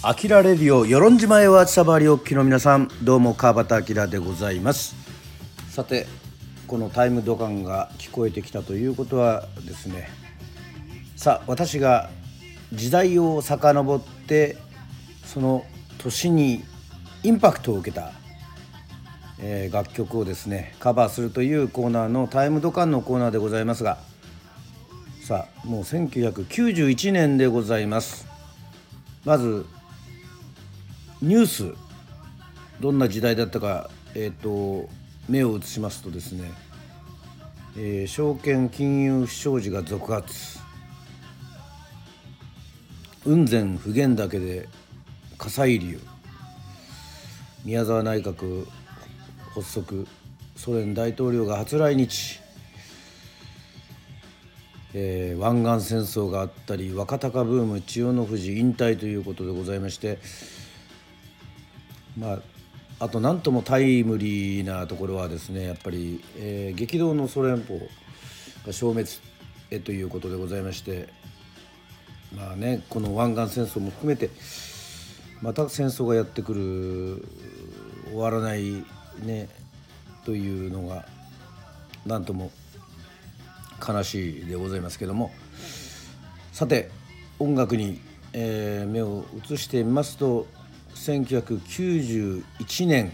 アキラレディオ与論島へは伝わりおきの皆さんどうも川端明でございます。さてこのタイムドカンが聞こえてきたということはですねさあ私が時代を遡ってその年にインパクトを受けた、えー、楽曲をですねカバーするというコーナーのタイムドカンのコーナーでございますがさあもう1991年でございます。まずニュースどんな時代だったか、えーと、目を移しますとですね、えー、証券金融不祥事が続発。雲仙普賢岳で火砕流。宮沢内閣発足。ソ連大統領が初来日、えー、湾岸戦争があったり若鷹ブーム千代の富士引退ということでございましてまあ、あと何ともタイムリーなところはですねやっぱり、えー、激動のソ連邦が消滅へということでございましてまあねこの湾岸戦争も含めてまた戦争がやってくる終わらないねというのが何とも悲しいでございますけども。さて音楽に、えー、目を移してみますと1991年。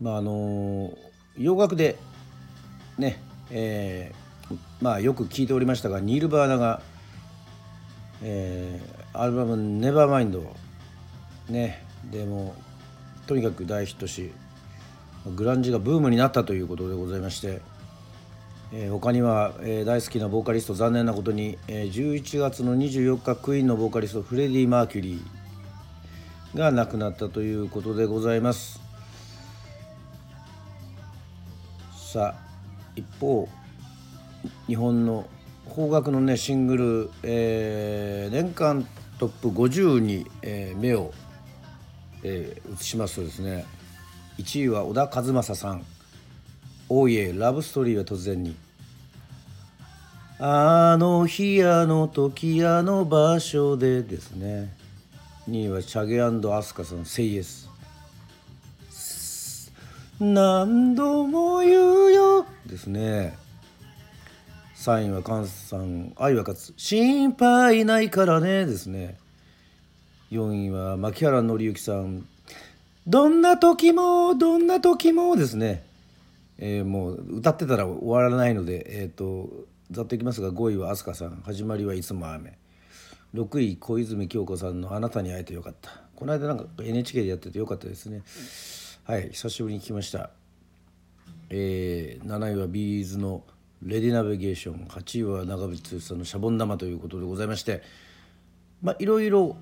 まああの洋楽でねえー、まあよく聞いておりましたがニール・バーナが、えー、アルバム「ネバーマインドねでもとにかく大ヒットしグランジがブームになったということでございましてえー、他には、えー、大好きなボーカリスト残念なことに、えー、11月の24日クイーンのボーカリストフレディ・マーキュリーが亡くなったということでございます。さあ一方日本の邦楽のねシングル、えー、年間トップ50に、えー、目を、えー、移しますとですね1位は小田和正さん。おいえラブストーリーは突然に。あの日あの時あの場所でですね。2位はチャゲアスカさん「セイエス」何度も言うよ。ですね。3位は菅さん「愛は勝つ」「心配ないからね」ですね。4位は牧原紀之さん「どんな時もどんな時も」ですね。えー、もう歌ってたら終わらないので、えーと、ざっといきますが5位は飛鳥さん始まりはいつも雨。6位小泉京子さんの「あなたに会えてよかった」この間なんか NHK でやっててよかったですね。はい久しぶりに聞きました、えー、7位はビーズの「レディナビゲーション」8位は長渕剛さんの「シャボン玉」ということでございまして。まあいろいろ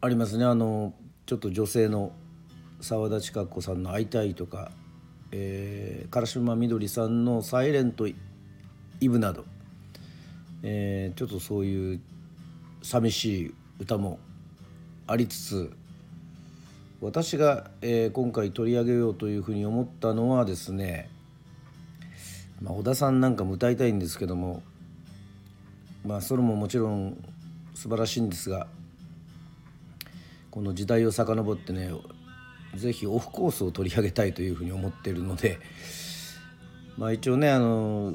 ありますね。あのちょっと女性の澤田千佳子さんの「会いたい」とかえー、唐島みどりさんの「サイレント・イブ」など、えー、ちょっとそういう寂しい歌もありつつ私が、えー、今回取り上げようというふうに思ったのはですね、まあ、小田さんなんかも歌いたいんですけどもまあそれももちろん素晴らしいんですがこの時代を遡ってねぜひオフコースを取り上げたいというふうに思っているのでまあ一応ねあの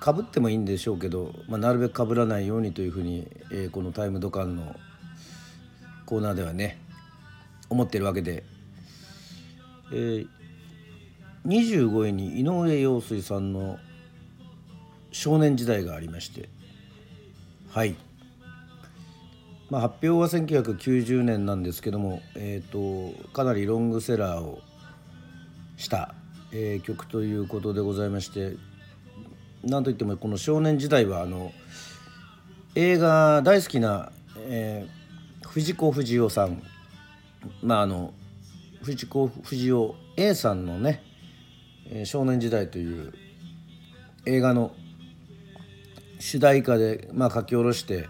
かぶってもいいんでしょうけど、まあ、なるべくかぶらないようにというふうに、えー、この「タイムドカン」のコーナーではね思ってるわけで、えー、25位に井上陽水さんの「少年時代」がありましてはい。まあ、発表は1990年なんですけども、えーと、かなりロングセラーをした、えー、曲ということでございましてなんといってもこの少年時代はあの映画大好きな、えー、藤子不二雄さんまああの藤子不二雄 A さんのね「少年時代」という映画の主題歌で、まあ、書き下ろして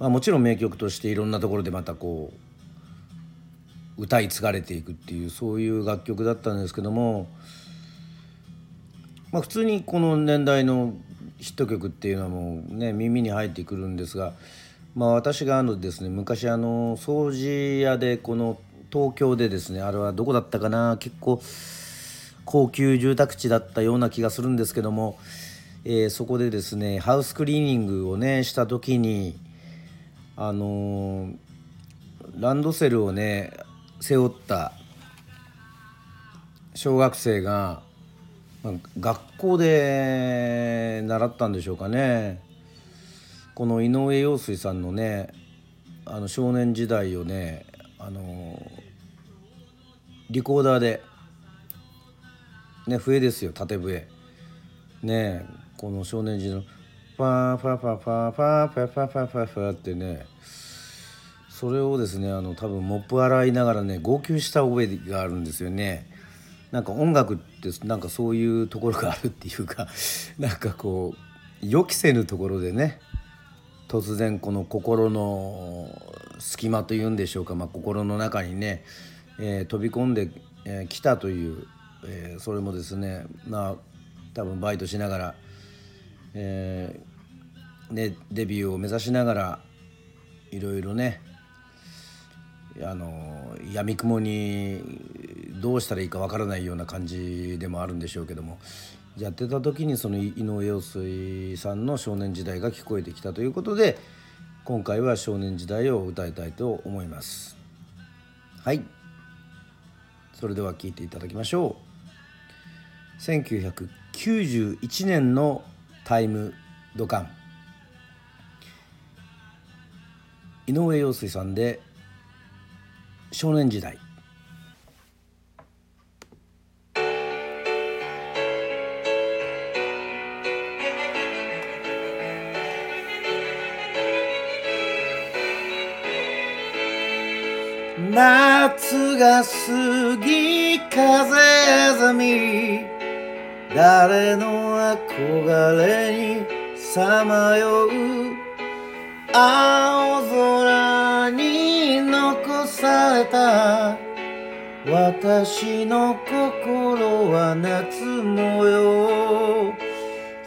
まあ、もちろん名曲としていろんなところでまたこう歌い継がれていくっていうそういう楽曲だったんですけども、まあ、普通にこの年代のヒット曲っていうのはもうね耳に入ってくるんですがまあ私があのですね昔あの掃除屋でこの東京でですねあれはどこだったかな結構高級住宅地だったような気がするんですけども、えー、そこでですねハウスクリーニングをねした時にあのー、ランドセルをね背負った小学生が、ま、学校で習ったんでしょうかね。この井上陽水さんのねあの少年時代をねあのリコーダーでね笛ですよ縦笛。ねこの少年時代のファーファーファーファーファーファファファファファってねそれをですねあの多分モップ洗いながらね号泣した覚えがあるんですよね。なんか音楽ってなんかそういうところがあるっていうか なんかこう予期せぬところでね突然この心の隙間というんでしょうか、まあ、心の中にね、えー、飛び込んでき、えー、たという、えー、それもですねまあ多分バイトしながら、えね、デビューを目指しながらいろいろねあの闇雲にどうしたらいいかわからないような感じでもあるんでしょうけどもやってた時にその井上陽水さんの少年時代が聞こえてきたということで今回は少年時代を歌いたいと思います。はい。それでは聴いていただきましょう。1991年のタイムドカン。井上陽水さんで少年時代。夏が過ぎ風ざみ誰の憧れにさまよう。青空に残された。私の心は夏模様。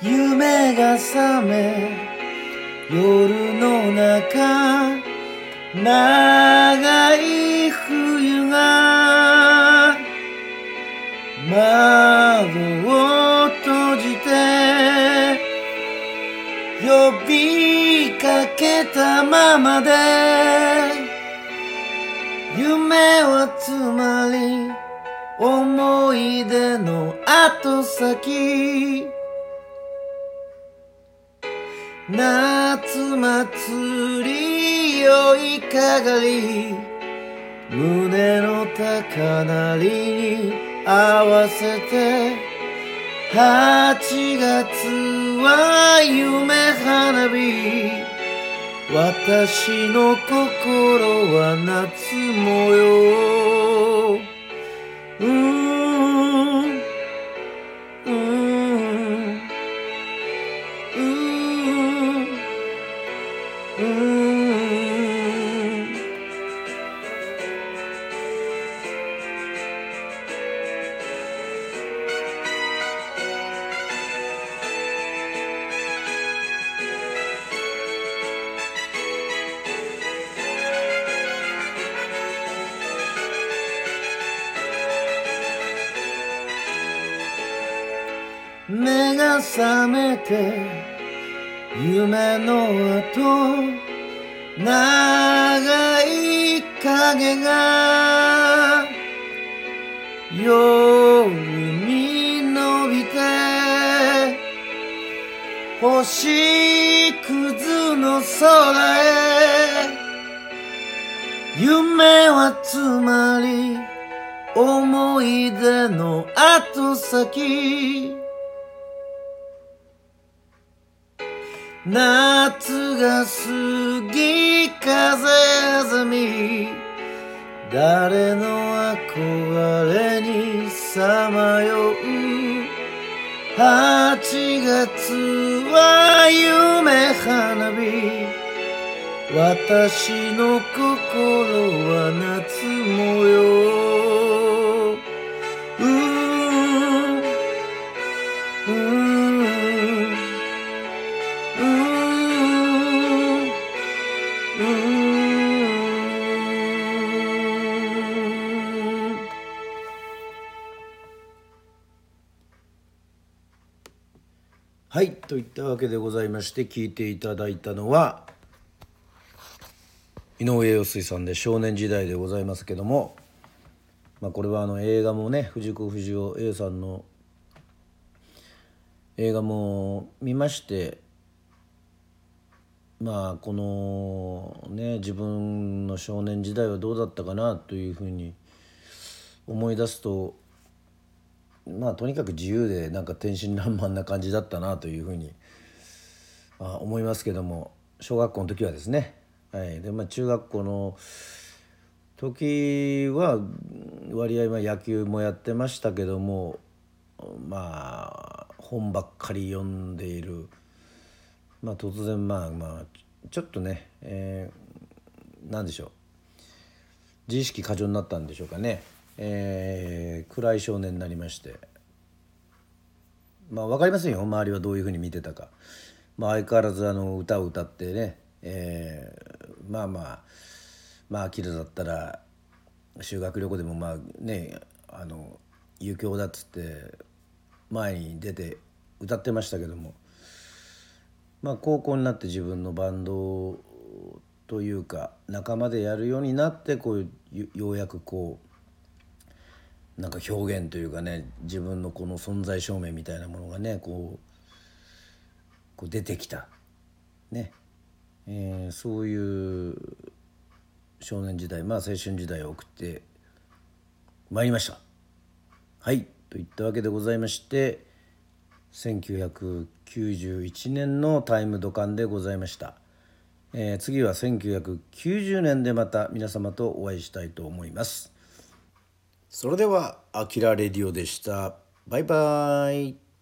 夢が覚め夜の中長い冬が窓けたままで。夢はつまり思い出の後先。夏祭り酔いかがり胸の高鳴りに合わせて8月は夢花火。私の心は夏模様。覚めて夢の後長い影が夜に伸びて星屑の空へ夢はつまり思い出の後先。夏が過ぎ風ざみ誰の憧れにさまよう。8月は夢花火私の心は夏模様。といったわけでございまして聞いていただいたのは井上陽水さんで少年時代でございますけども、まあ、これはあの映画もね藤子不二雄 A さんの映画も見ましてまあこのね自分の少年時代はどうだったかなというふうに思い出すとまあとにかく自由でなんか天真爛漫な感じだったなというふうにあ思いますけども小学校の時はですね、はい。でまあ、中学校の時は割合は野球もやってましたけどもまあ本ばっかり読んでいる、まあ、突然まあまあちょっとね、えー、何でしょう。自意識過剰になったんでしょうかね、えー、暗い少年になりまして。まあ分かりませんよ。周りはどういうふうに見てたか、まあ、相変わらずあの歌を歌ってね、えー、まあまあまあアキラだったら修学旅行でもまあねあの遊興だっつって前に出て歌ってましたけども。まあ高校になって自分のバンドというか仲間でやるようになってこうようやくこうなんか表現というかね自分のこの存在証明みたいなものがねこうこう出てきた。ね、えー、そういう少年時代まあ青春時代を送ってまいりました。はい。といったわけでございまして1991年のタイムドカンでございました、えー、次は1990年でまた皆様とお会いしたいと思います。それでは「あきらレディオ」でした。バイバイ。